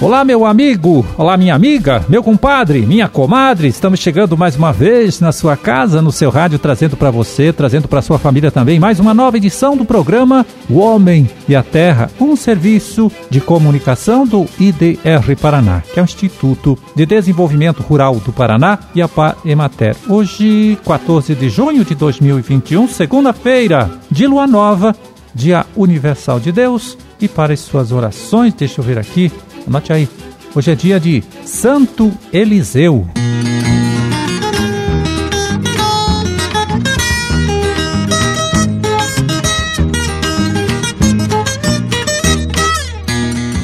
Olá, meu amigo, olá, minha amiga, meu compadre, minha comadre. Estamos chegando mais uma vez na sua casa, no seu rádio, trazendo para você, trazendo para sua família também mais uma nova edição do programa O Homem e a Terra, um serviço de comunicação do IDR Paraná, que é o Instituto de Desenvolvimento Rural do Paraná e a Emater. Hoje, 14 de junho de 2021, segunda-feira, de lua nova, Dia Universal de Deus. E para as suas orações, deixa eu ver aqui, Anote aí. Hoje é dia de Santo Eliseu.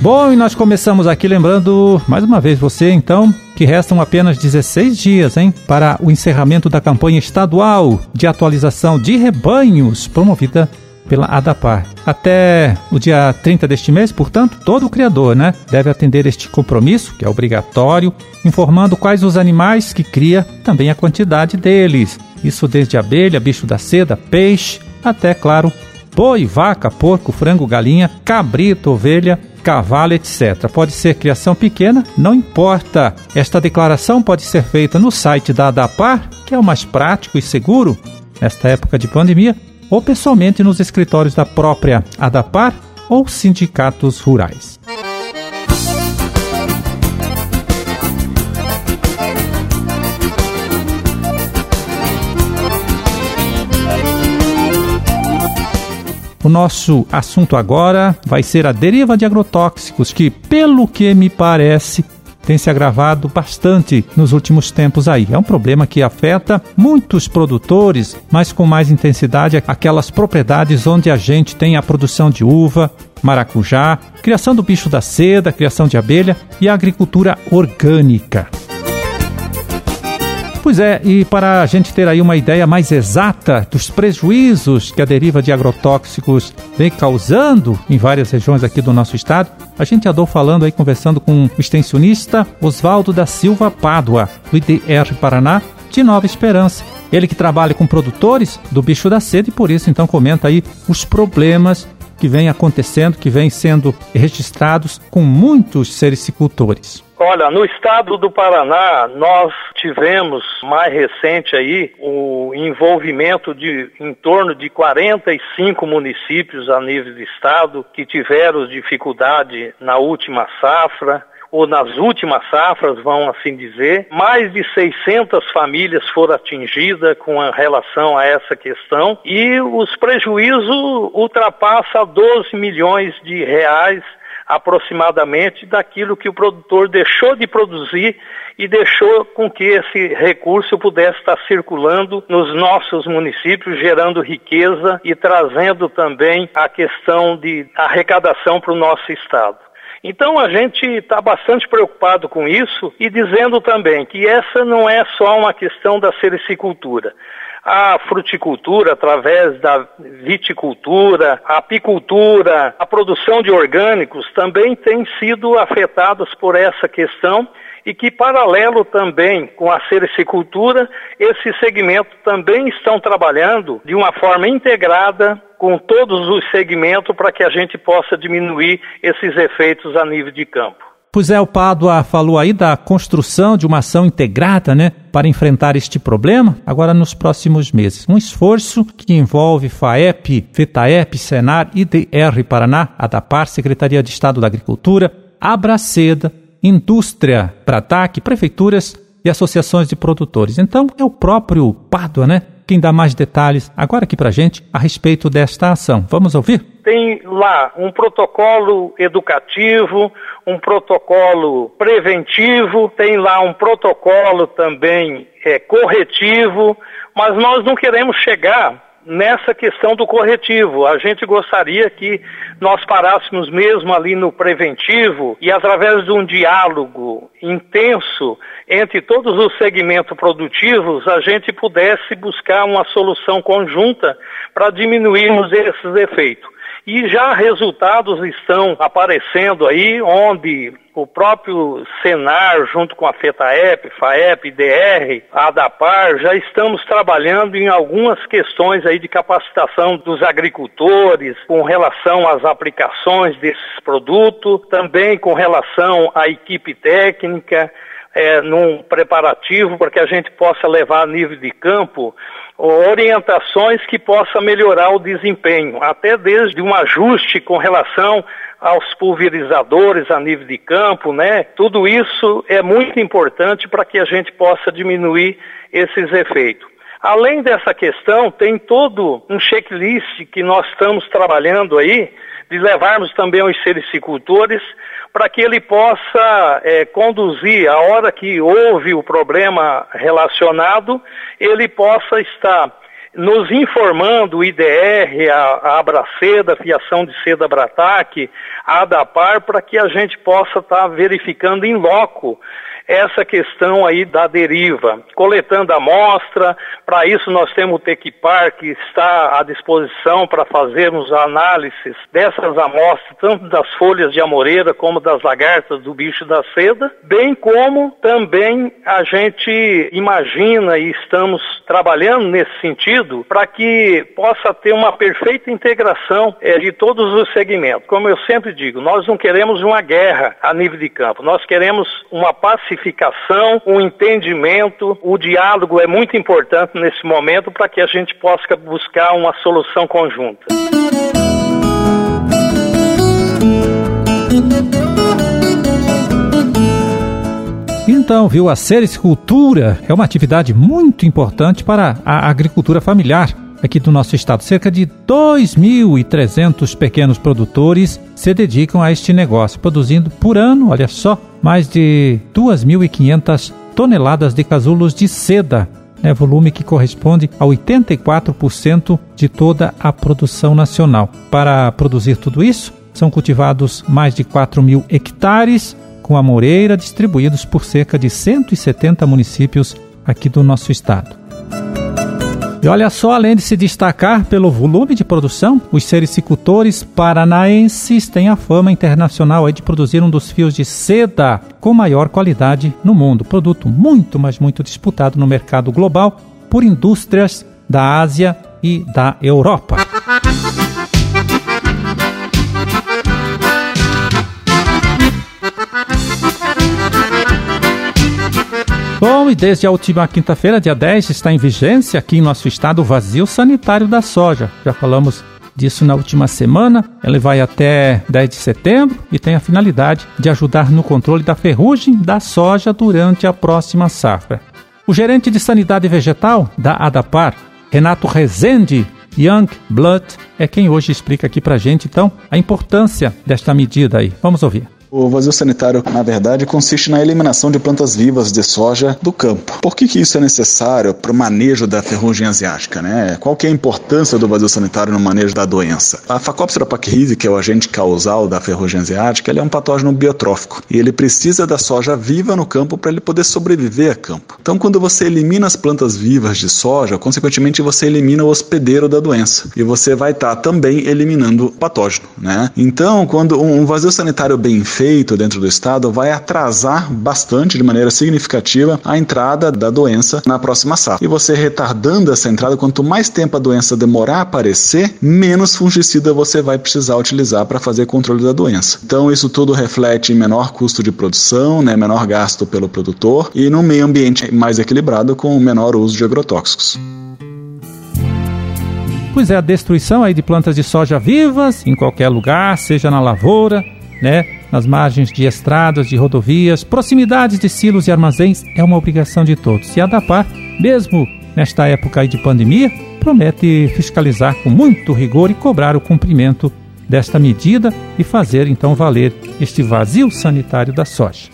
Bom, e nós começamos aqui lembrando mais uma vez você, então, que restam apenas 16 dias, hein, para o encerramento da campanha estadual de atualização de rebanhos promovida pela ADAPAR. Até o dia 30 deste mês, portanto, todo o criador né, deve atender este compromisso, que é obrigatório, informando quais os animais que cria, também a quantidade deles. Isso desde abelha, bicho da seda, peixe, até, claro, boi, vaca, porco, frango, galinha, cabrito, ovelha, cavalo, etc. Pode ser criação pequena, não importa. Esta declaração pode ser feita no site da ADAPAR, que é o mais prático e seguro nesta época de pandemia, ou pessoalmente nos escritórios da própria ADAPAR ou sindicatos rurais. O nosso assunto agora vai ser a deriva de agrotóxicos, que, pelo que me parece, tem se agravado bastante nos últimos tempos aí. É um problema que afeta muitos produtores, mas com mais intensidade aquelas propriedades onde a gente tem a produção de uva, maracujá, criação do bicho da seda, criação de abelha e a agricultura orgânica. Pois é, e para a gente ter aí uma ideia mais exata dos prejuízos que a deriva de agrotóxicos vem causando em várias regiões aqui do nosso estado, a gente andou falando aí, conversando com o extensionista Oswaldo da Silva Pádua, do IDR Paraná, de Nova Esperança. Ele que trabalha com produtores do bicho da seda e por isso então comenta aí os problemas que vem acontecendo, que vem sendo registrados com muitos sericicultores. Olha, no estado do Paraná, nós tivemos mais recente aí o envolvimento de em torno de 45 municípios a nível de estado que tiveram dificuldade na última safra ou nas últimas safras, vão assim dizer. Mais de 600 famílias foram atingidas com relação a essa questão e os prejuízos ultrapassam 12 milhões de reais aproximadamente daquilo que o produtor deixou de produzir e deixou com que esse recurso pudesse estar circulando nos nossos municípios, gerando riqueza e trazendo também a questão de arrecadação para o nosso estado. Então a gente está bastante preocupado com isso e dizendo também que essa não é só uma questão da sericicultura. A fruticultura, através da viticultura, a apicultura, a produção de orgânicos também tem sido afetadas por essa questão e que, paralelo também com a sericicultura, esse segmento também estão trabalhando de uma forma integrada com todos os segmentos para que a gente possa diminuir esses efeitos a nível de campo. Pois é, o falou aí da construção de uma ação integrada, né, para enfrentar este problema, agora nos próximos meses. Um esforço que envolve FAEP, FETAEP, Senar, IDR Paraná, ADAPAR, Secretaria de Estado da Agricultura, Abraceda, indústria para ataque, prefeituras e associações de produtores. Então, é o próprio Pádua, né? Quem dá mais detalhes agora aqui para gente a respeito desta ação. Vamos ouvir? Tem lá um protocolo educativo, um protocolo preventivo, tem lá um protocolo também é, corretivo, mas nós não queremos chegar nessa questão do corretivo. A gente gostaria que nós parássemos mesmo ali no preventivo e através de um diálogo intenso entre todos os segmentos produtivos, a gente pudesse buscar uma solução conjunta para diminuirmos esses efeitos. E já resultados estão aparecendo aí, onde o próprio Senar, junto com a FETAEP, FAEP, DR, ADAPAR, já estamos trabalhando em algumas questões aí de capacitação dos agricultores com relação às aplicações desses produtos, também com relação à equipe técnica, é, num preparativo para que a gente possa levar a nível de campo orientações que possa melhorar o desempenho, até desde um ajuste com relação aos pulverizadores a nível de campo, né? Tudo isso é muito importante para que a gente possa diminuir esses efeitos. Além dessa questão, tem todo um checklist que nós estamos trabalhando aí, de levarmos também aos sericicultores para que ele possa é, conduzir, a hora que houve o problema relacionado, ele possa estar nos informando o IDR, a, a Abraceda, a Fiação de Seda Brataque, a ADAPAR, para que a gente possa estar verificando em loco essa questão aí da deriva, coletando amostra, para isso nós temos o Tequipar que está à disposição para fazermos análises dessas amostras, tanto das folhas de amoreira como das lagartas do bicho da seda, bem como também a gente imagina e estamos trabalhando nesse sentido para que possa ter uma perfeita integração é, de todos os segmentos. Como eu sempre digo, nós não queremos uma guerra a nível de campo, nós queremos uma pacificação o entendimento, o diálogo é muito importante nesse momento para que a gente possa buscar uma solução conjunta. Então, viu, a sericultura é uma atividade muito importante para a agricultura familiar aqui do nosso estado. Cerca de 2.300 pequenos produtores se dedicam a este negócio, produzindo por ano, olha só, mais de 2.500 toneladas de casulos de seda, né, volume que corresponde a 84% de toda a produção nacional. Para produzir tudo isso, são cultivados mais de 4 mil hectares com a moreira, distribuídos por cerca de 170 municípios aqui do nosso estado. E olha só, além de se destacar pelo volume de produção, os sericicultores paranaenses têm a fama internacional de produzir um dos fios de seda com maior qualidade no mundo. Produto muito, mas muito disputado no mercado global por indústrias da Ásia e da Europa. Bom, e desde a última quinta-feira, dia 10, está em vigência aqui em nosso estado o vazio sanitário da soja. Já falamos disso na última semana. Ele vai até 10 de setembro e tem a finalidade de ajudar no controle da ferrugem da soja durante a próxima safra. O gerente de sanidade vegetal da ADAPAR, Renato Rezende Young Blood, é quem hoje explica aqui pra gente então a importância desta medida aí. Vamos ouvir. O vazio sanitário, na verdade, consiste na eliminação de plantas vivas de soja do campo. Por que, que isso é necessário para o manejo da ferrugem asiática? Né? Qual que é a importância do vazio sanitário no manejo da doença? A Phacopsera pachyrizi, que é o agente causal da ferrugem asiática, ele é um patógeno biotrófico e ele precisa da soja viva no campo para ele poder sobreviver a campo. Então, quando você elimina as plantas vivas de soja, consequentemente você elimina o hospedeiro da doença e você vai estar tá também eliminando o patógeno. Né? Então, quando um vazio sanitário bem feito dentro do estado vai atrasar bastante, de maneira significativa, a entrada da doença na próxima safra. E você retardando essa entrada, quanto mais tempo a doença demorar a aparecer, menos fungicida você vai precisar utilizar para fazer controle da doença. Então, isso tudo reflete em menor custo de produção, né, menor gasto pelo produtor e num meio ambiente mais equilibrado com menor uso de agrotóxicos. Pois é, a destruição aí de plantas de soja vivas em qualquer lugar, seja na lavoura, né, nas margens de estradas, de rodovias, proximidades de silos e armazéns é uma obrigação de todos. E a DAPAR, mesmo nesta época de pandemia, promete fiscalizar com muito rigor e cobrar o cumprimento desta medida e fazer então valer este vazio sanitário da soja.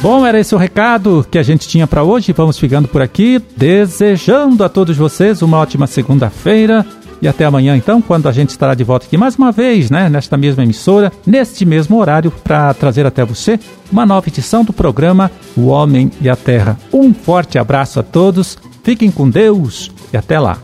Bom, era esse o recado que a gente tinha para hoje. Vamos ficando por aqui, desejando a todos vocês uma ótima segunda-feira. E até amanhã, então, quando a gente estará de volta aqui mais uma vez, né, nesta mesma emissora, neste mesmo horário, para trazer até você uma nova edição do programa O Homem e a Terra. Um forte abraço a todos, fiquem com Deus e até lá.